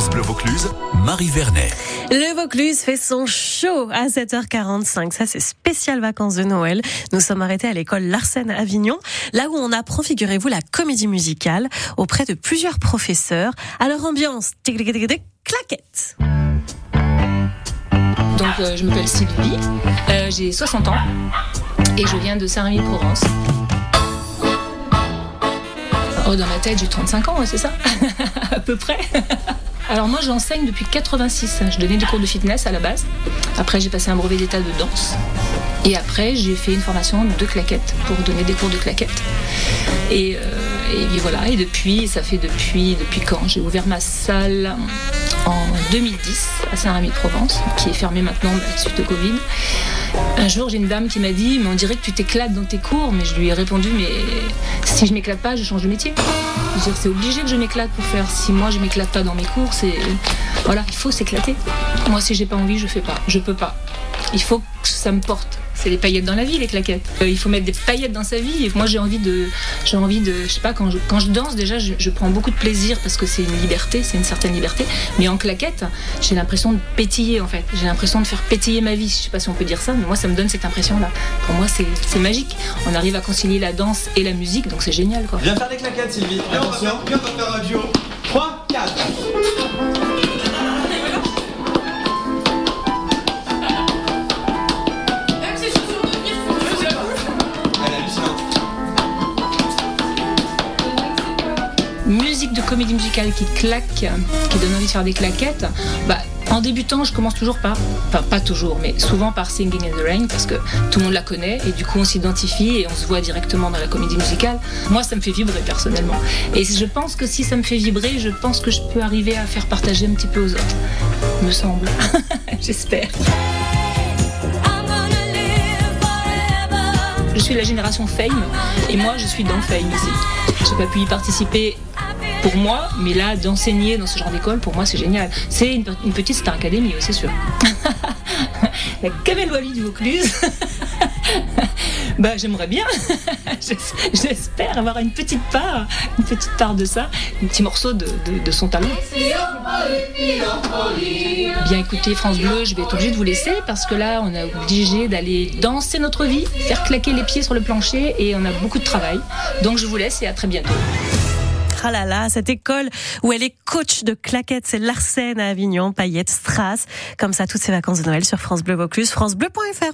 France Bleu Vaucluse, Marie Vernet. Le Vaucluse fait son show à 7h45. Ça, c'est spécial vacances de Noël. Nous sommes arrêtés à l'école Larsen Avignon, là où on apprend, figurez-vous, la comédie musicale auprès de plusieurs professeurs. À leur ambiance, claquette. Donc, euh, je m'appelle Sylvie, euh, j'ai 60 ans et je viens de Saint-Rémy-de-Provence. Oh, dans ma tête, j'ai 35 ans, ouais, c'est ça À peu près. Alors moi, j'enseigne depuis 86. Je donnais des cours de fitness à la base. Après, j'ai passé un brevet d'état de danse. Et après, j'ai fait une formation de claquettes pour donner des cours de claquettes. Et, euh, et voilà, et depuis, ça fait depuis, depuis quand? J'ai ouvert ma salle en 2010 à Saint-Rémy-de-Provence, qui est fermée maintenant bah, suite au Covid. Un jour, j'ai une dame qui m'a dit, mais on dirait que tu t'éclates dans tes cours. Mais je lui ai répondu, mais si je m'éclate pas, je change de métier. C'est obligé que je m'éclate pour faire. Si moi je m'éclate pas dans mes cours, c'est voilà, il faut s'éclater. Moi, si j'ai pas envie, je fais pas. Je peux pas. Il faut que ça me porte. C'est les paillettes dans la vie, les claquettes. Euh, il faut mettre des paillettes dans sa vie. Et moi, j'ai envie de, j'ai envie de, je sais pas, quand je, quand je danse, déjà, je, je prends beaucoup de plaisir parce que c'est une liberté, c'est une certaine liberté. Mais en claquette, j'ai l'impression de pétiller, en fait. J'ai l'impression de faire pétiller ma vie. Je sais pas si on peut dire ça, mais moi, ça me donne cette impression-là. Pour moi, c'est, c'est magique. On arrive à concilier la danse et la musique, donc c'est génial, quoi. Viens faire des claquettes, Sylvie. Attention. Viens, on va faire un duo. 3, 4. Musique de comédie musicale qui claque, qui donne envie de faire des claquettes, bah, en débutant, je commence toujours par, enfin pas toujours, mais souvent par Singing in the Rain parce que tout le monde la connaît et du coup on s'identifie et on se voit directement dans la comédie musicale. Moi, ça me fait vibrer personnellement. Et je pense que si ça me fait vibrer, je pense que je peux arriver à faire partager un petit peu aux autres. Me semble. J'espère. Je suis la génération Fame et moi je suis dans Fame ici. J'ai pas pu y participer pour moi, mais là d'enseigner dans ce genre d'école, pour moi c'est génial. C'est une, petite star académie, oui, c'est sûr. la Kamel Wally du Vaucluse. bah j'aimerais bien. J'espère avoir une petite part, une petite part de ça, un petit morceau de, de- de son talent. Bien écoutez France Bleu, je vais être obligée de vous laisser parce que là on est obligé d'aller danser notre vie, faire claquer les pieds sur le plancher et on a beaucoup de travail. Donc je vous laisse et à très bientôt. Ah là là, cette école où elle est coach de claquettes, c'est Larsen à Avignon, Paillettes, Strass. Comme ça, toutes ces vacances de Noël sur France Bleu Vaucluse, francebleu.fr.